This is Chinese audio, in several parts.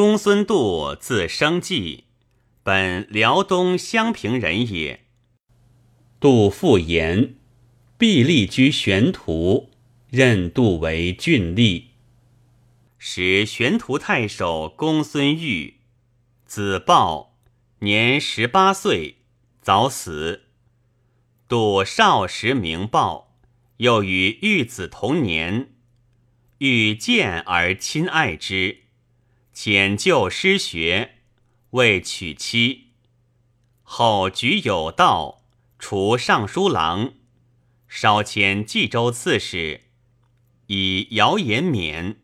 公孙度字生济，本辽东襄平人也。杜复言，毕立居玄图，任杜为郡吏。使玄图太守公孙玉，子豹，年十八岁，早死。杜少时名豹，又与玉子同年，欲见而亲爱之。遣旧师学，未娶妻。后举有道，除尚书郎，稍迁冀州刺史，以谣言免。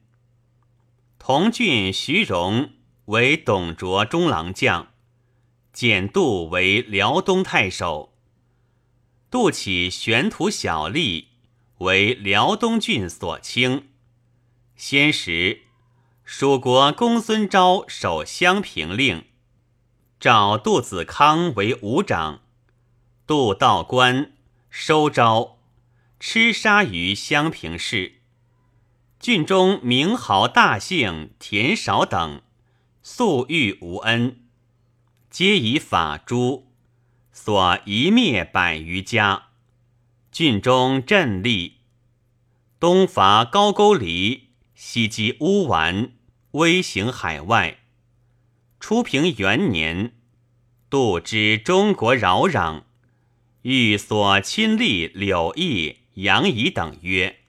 同郡徐荣为董卓中郎将，简度为辽东太守。度起玄土小吏，为辽东郡所卿。先时。蜀国公孙昭守襄平令，召杜子康为伍长。杜道官收招，吃杀于襄平市。郡中名豪大姓田少等，素遇无恩，皆以法诛，所一灭百余家。郡中镇立，东伐高句丽，西击乌丸。威行海外。初平元年，杜知中国扰攘，欲所亲历柳毅、杨仪等曰：“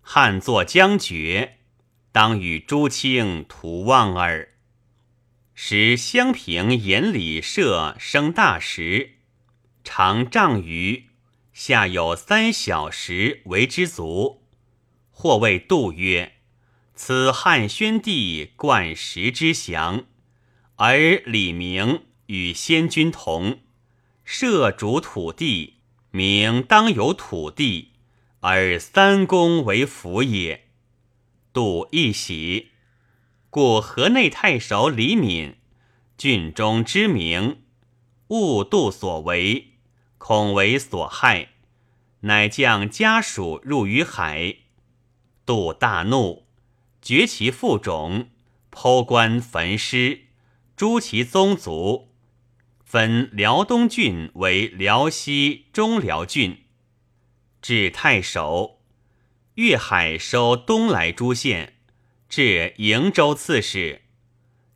汉作将绝，当与诸卿图望耳。”时襄平沿里设生大石，长丈余，下有三小石为之足。或谓杜曰。此汉宣帝冠石之祥，而李明与先君同，设主土地，名当有土地，而三公为辅也。杜一喜，故河内太守李敏，郡中之名，误杜所为，恐为所害，乃将家属入于海。杜大怒。掘其父冢，剖棺焚尸，诛其宗族，分辽东郡为辽西、中辽郡，至太守，粤海收东莱诸县，至瀛州刺史，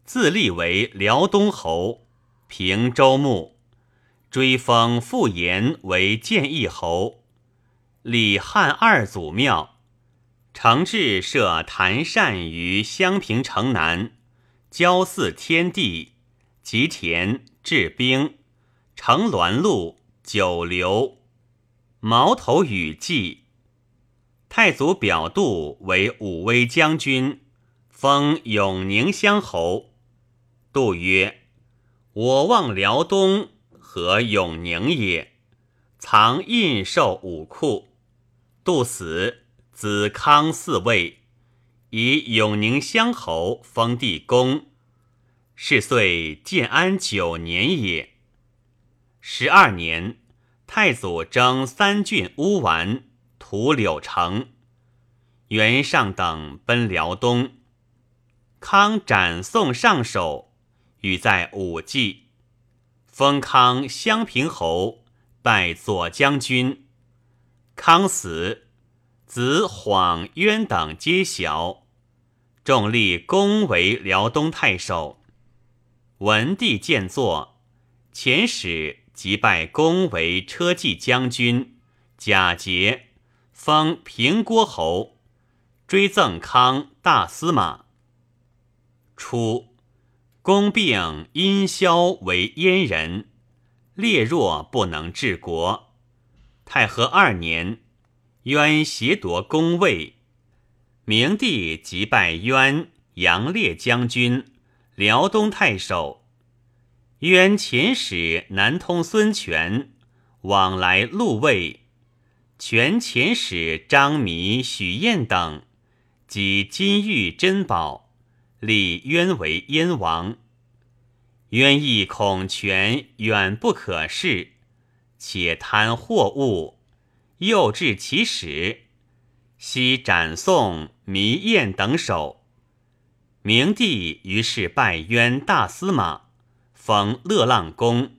自立为辽东侯，平州牧，追封傅延为建义侯，立汉二祖庙。承制设坛善于襄平城南，交祀天地，吉田治兵，乘鸾路九流，矛头羽骑。太祖表杜为武威将军，封永宁乡侯。杜曰：“我望辽东和永宁也，藏印绶武库。”杜死。子康嗣位，以永宁乡侯封地公，是岁建安九年也。十二年，太祖征三郡乌丸，屠柳城，袁尚等奔辽东。康斩送上首，与在武纪，封康襄平侯，拜左将军。康死。子晃、渊等皆小，众立公为辽东太守。文帝见作，遣使即拜公为车骑将军，假节，封平郭侯，追赠康大司马。初，公病因萧为燕人，烈弱不能治国。太和二年。渊挟夺宫位，明帝即拜渊杨烈将军、辽东太守。渊遣使南通孙权，往来陆卫。权遣使张弥、许燕等，及金玉珍宝，立渊为燕王。渊亦恐权远不可视，且贪货物。又至其使，悉斩宋弥燕等首。明帝于是拜渊大司马，封乐浪公，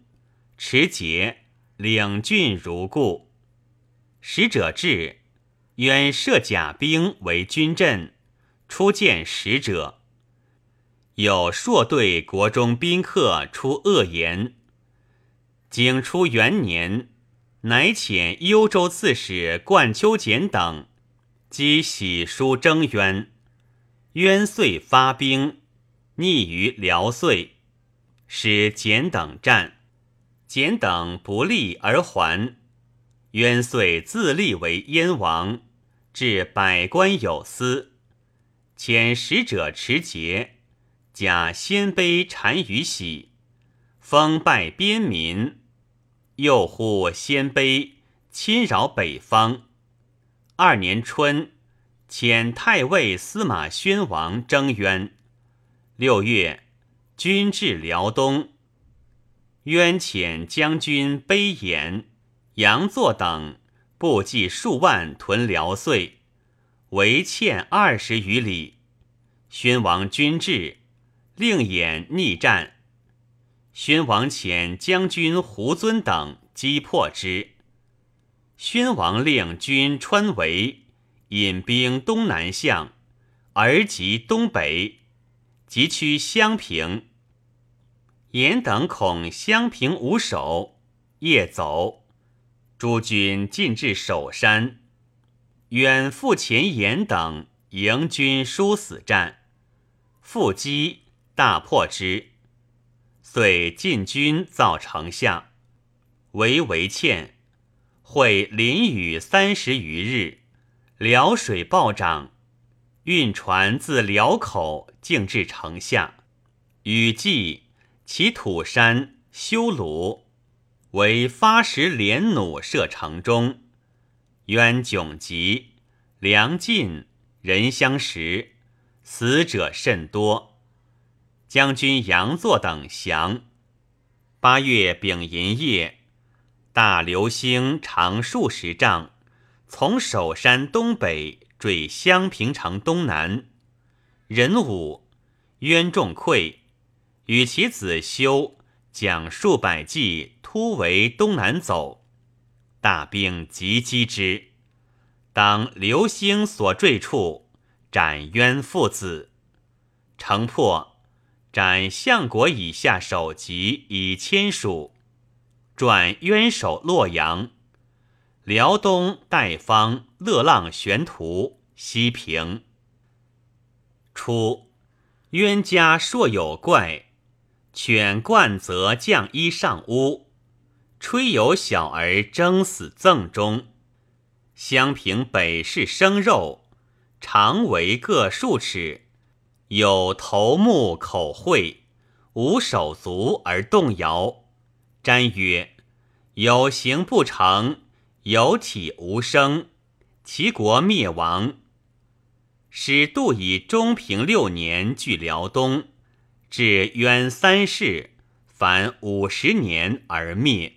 持节，领郡如故。使者至，渊设甲兵为军阵，初见使者。有硕对国中宾客出恶言。景初元年，乃遣幽州刺史冠丘俭等，击喜书征渊。渊遂发兵，逆于辽遂，使简等战，简等不利而还。渊遂自立为燕王，至百官有司，遣使者持节，假鲜卑单于喜，封拜边民，又呼鲜卑侵扰北方。二年春。遣太尉司马宣王征渊。六月，军至辽东。渊遣将军卑延、杨作等部骑数万屯辽遂，围堑二十余里。宣王军至，令演逆战。宣王遣将军胡遵等击破之。宣王令军穿围。引兵东南向，而及东北，急趋襄平。严等恐襄平无守，夜走。诸军进至首山，远赴前严等迎军殊死战，复击大破之，遂进军造城下，为围堑，会淋雨三十余日。辽水暴涨，运船自辽口径至城下。雨季，其土山修鲁，为发石连弩射城中。渊窘急，粮尽，人相食，死者甚多。将军杨作等降。八月丙寅夜，大流星长数十丈。从首山东北坠襄平城东南，壬午，渊众溃，与其子修将数百骑突围东南走，大兵急击之，当流星所坠处，斩渊父子。城破，斩相国以下首级以千属，转渊守洛阳。辽东代方乐浪玄图西平。初，冤家硕有怪，犬冠则将衣上屋，吹有小儿争死赠中。襄平北市生肉，长为各数尺，有头目口喙，无手足而动摇。瞻曰：有形不成。有体无声，齐国灭亡。使杜以中平六年据辽东，至渊三世，凡五十年而灭。